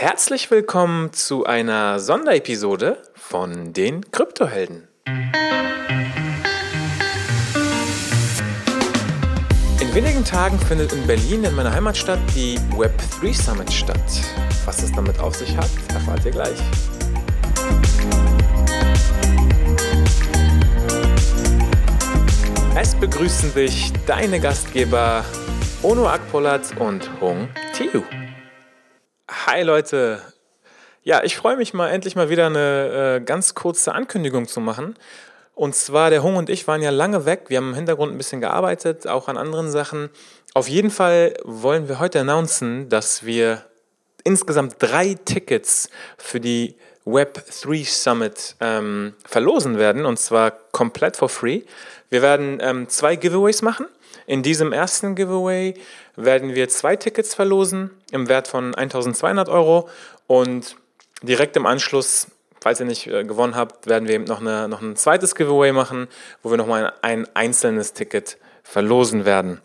Herzlich willkommen zu einer Sonderepisode von den Kryptohelden. In wenigen Tagen findet in Berlin, in meiner Heimatstadt, die Web3 Summit statt. Was es damit auf sich hat, erfahrt ihr gleich. Es begrüßen dich deine Gastgeber Ono Akpolat und Hung Tiu. Hi Leute. Ja, ich freue mich mal endlich mal wieder eine äh, ganz kurze Ankündigung zu machen. Und zwar, der Hung und ich waren ja lange weg. Wir haben im Hintergrund ein bisschen gearbeitet, auch an anderen Sachen. Auf jeden Fall wollen wir heute announcen, dass wir insgesamt drei Tickets für die Web3 Summit ähm, verlosen werden. Und zwar komplett for free. Wir werden ähm, zwei Giveaways machen. In diesem ersten Giveaway werden wir zwei Tickets verlosen im Wert von 1200 Euro und direkt im Anschluss, falls ihr nicht äh, gewonnen habt, werden wir eben noch, eine, noch ein zweites Giveaway machen, wo wir nochmal ein, ein einzelnes Ticket verlosen werden.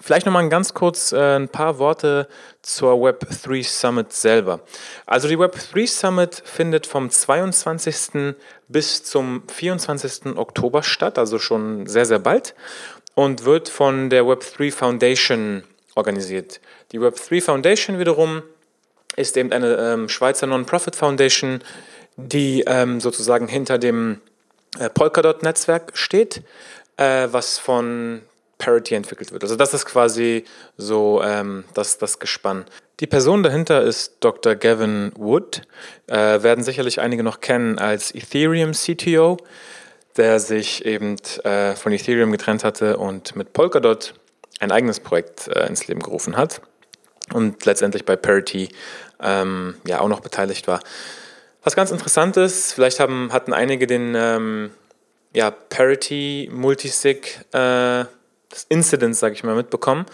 Vielleicht nochmal ganz kurz äh, ein paar Worte zur Web3 Summit selber. Also die Web3 Summit findet vom 22. bis zum 24. Oktober statt, also schon sehr, sehr bald und wird von der Web3 Foundation organisiert. Die Web3 Foundation wiederum ist eben eine ähm, Schweizer Non-Profit Foundation, die ähm, sozusagen hinter dem äh, Polkadot-Netzwerk steht, äh, was von Parity entwickelt wird. Also das ist quasi so ähm, das, das Gespann. Die Person dahinter ist Dr. Gavin Wood, äh, werden sicherlich einige noch kennen als Ethereum CTO der sich eben äh, von Ethereum getrennt hatte und mit Polkadot ein eigenes Projekt äh, ins Leben gerufen hat und letztendlich bei Parity ähm, ja auch noch beteiligt war. Was ganz interessant ist, vielleicht haben, hatten einige den ähm, ja, Parity Multisig äh, das Incident, sage ich mal, mitbekommen.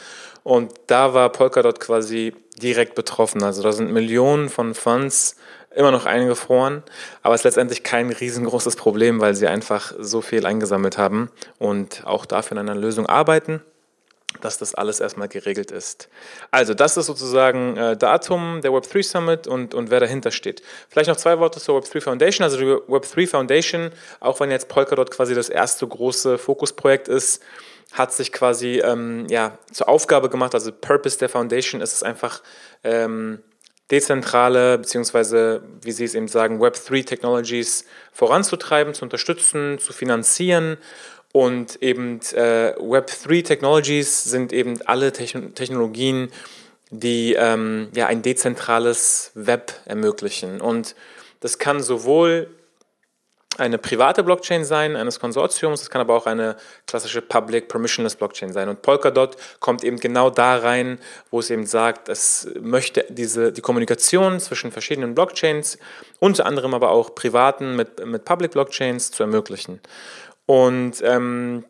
Und da war Polkadot quasi direkt betroffen. Also da sind Millionen von Funds immer noch eingefroren, aber es ist letztendlich kein riesengroßes Problem, weil sie einfach so viel eingesammelt haben und auch dafür an einer Lösung arbeiten, dass das alles erstmal geregelt ist. Also das ist sozusagen äh, Datum der Web3 Summit und, und wer dahinter steht. Vielleicht noch zwei Worte zur Web3 Foundation. Also die Web3 Foundation, auch wenn jetzt Polkadot quasi das erste große Fokusprojekt ist, hat sich quasi ähm, ja, zur Aufgabe gemacht, also Purpose der Foundation ist es einfach, ähm, dezentrale beziehungsweise, wie Sie es eben sagen, Web3 Technologies voranzutreiben, zu unterstützen, zu finanzieren. Und eben äh, Web3 Technologies sind eben alle Techn Technologien, die ähm, ja, ein dezentrales Web ermöglichen. Und das kann sowohl eine private Blockchain sein, eines Konsortiums, es kann aber auch eine klassische Public Permissionless Blockchain sein. Und Polkadot kommt eben genau da rein, wo es eben sagt, es möchte diese, die Kommunikation zwischen verschiedenen Blockchains, unter anderem aber auch privaten mit, mit Public Blockchains zu ermöglichen. Und ähm,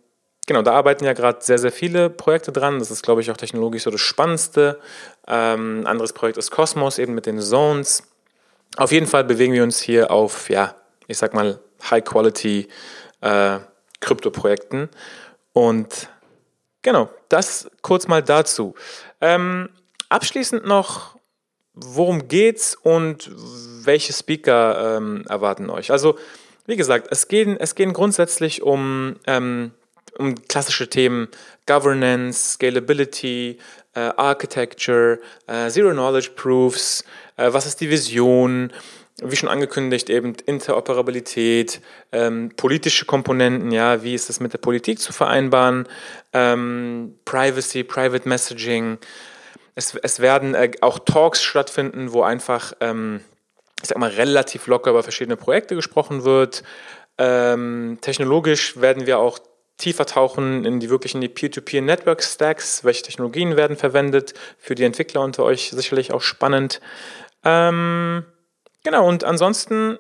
genau, da arbeiten ja gerade sehr, sehr viele Projekte dran. Das ist, glaube ich, auch technologisch so das Spannendste. Ähm, ein anderes Projekt ist Cosmos, eben mit den Zones. Auf jeden Fall bewegen wir uns hier auf, ja, ich sag mal, High-Quality äh, Krypto-Projekten. Und genau, das kurz mal dazu. Ähm, abschließend noch, worum geht's und welche Speaker ähm, erwarten euch? Also, wie gesagt, es gehen, es gehen grundsätzlich um, ähm, um klassische Themen Governance, Scalability, äh, Architecture, äh, Zero Knowledge Proofs, äh, was ist die Vision, wie schon angekündigt, eben Interoperabilität, ähm, politische Komponenten, ja, wie ist das mit der Politik zu vereinbaren, ähm, Privacy, Private Messaging. Es, es werden äh, auch Talks stattfinden, wo einfach, ähm, ich sag mal, relativ locker über verschiedene Projekte gesprochen wird. Ähm, technologisch werden wir auch tiefer tauchen in die wirklichen Peer-to-Peer-Network-Stacks. Welche Technologien werden verwendet? Für die Entwickler unter euch sicherlich auch spannend. Ähm, Genau, und ansonsten,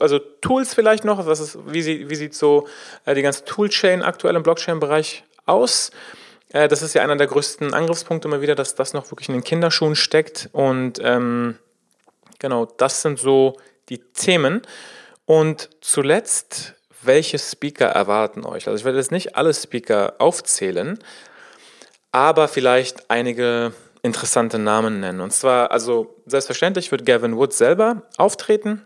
also Tools vielleicht noch, was ist, wie, sieht, wie sieht so äh, die ganze Toolchain aktuell im Blockchain-Bereich aus? Äh, das ist ja einer der größten Angriffspunkte immer wieder, dass das noch wirklich in den Kinderschuhen steckt. Und ähm, genau, das sind so die Themen. Und zuletzt, welche Speaker erwarten euch? Also ich werde jetzt nicht alle Speaker aufzählen, aber vielleicht einige interessante Namen nennen. Und zwar, also selbstverständlich wird Gavin Wood selber auftreten.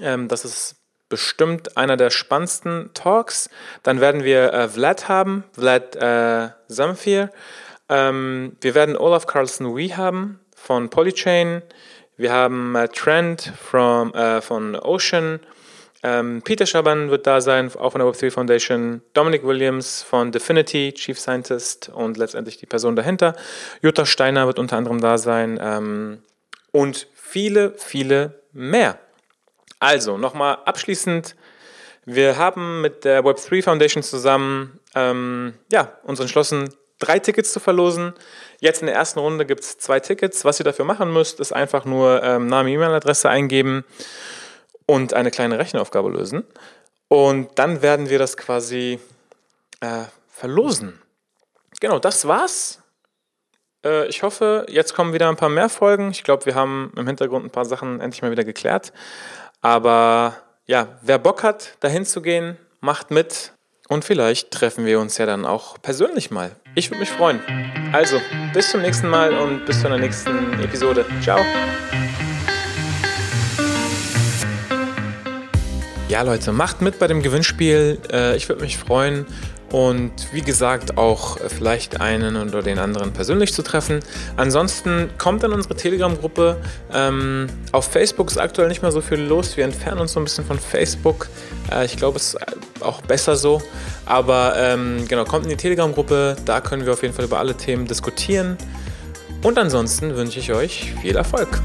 Ähm, das ist bestimmt einer der spannendsten Talks. Dann werden wir äh, Vlad haben, Vlad äh, Zamfir. Ähm, wir werden Olaf Carlson Wee haben von Polychain. Wir haben äh, Trent from, äh, von Ocean. Ähm, Peter Schaban wird da sein, auch von der Web3 Foundation. Dominic Williams von Definity, Chief Scientist und letztendlich die Person dahinter. Jutta Steiner wird unter anderem da sein. Ähm, und viele, viele mehr. Also, nochmal abschließend. Wir haben mit der Web3 Foundation zusammen ähm, ja, uns entschlossen, drei Tickets zu verlosen. Jetzt in der ersten Runde gibt es zwei Tickets. Was ihr dafür machen müsst, ist einfach nur ähm, Name, E-Mail-Adresse eingeben und eine kleine Rechenaufgabe lösen. Und dann werden wir das quasi äh, verlosen. Genau, das war's. Äh, ich hoffe, jetzt kommen wieder ein paar mehr Folgen. Ich glaube, wir haben im Hintergrund ein paar Sachen endlich mal wieder geklärt. Aber ja, wer Bock hat, dahin zu gehen, macht mit. Und vielleicht treffen wir uns ja dann auch persönlich mal. Ich würde mich freuen. Also, bis zum nächsten Mal und bis zu einer nächsten Episode. Ciao. Ja, Leute, macht mit bei dem Gewinnspiel. Äh, ich würde mich freuen und wie gesagt auch vielleicht einen oder den anderen persönlich zu treffen. Ansonsten kommt in unsere Telegram-Gruppe. Ähm, auf Facebook ist aktuell nicht mehr so viel los. Wir entfernen uns so ein bisschen von Facebook. Äh, ich glaube, es ist auch besser so. Aber ähm, genau, kommt in die Telegram-Gruppe. Da können wir auf jeden Fall über alle Themen diskutieren. Und ansonsten wünsche ich euch viel Erfolg.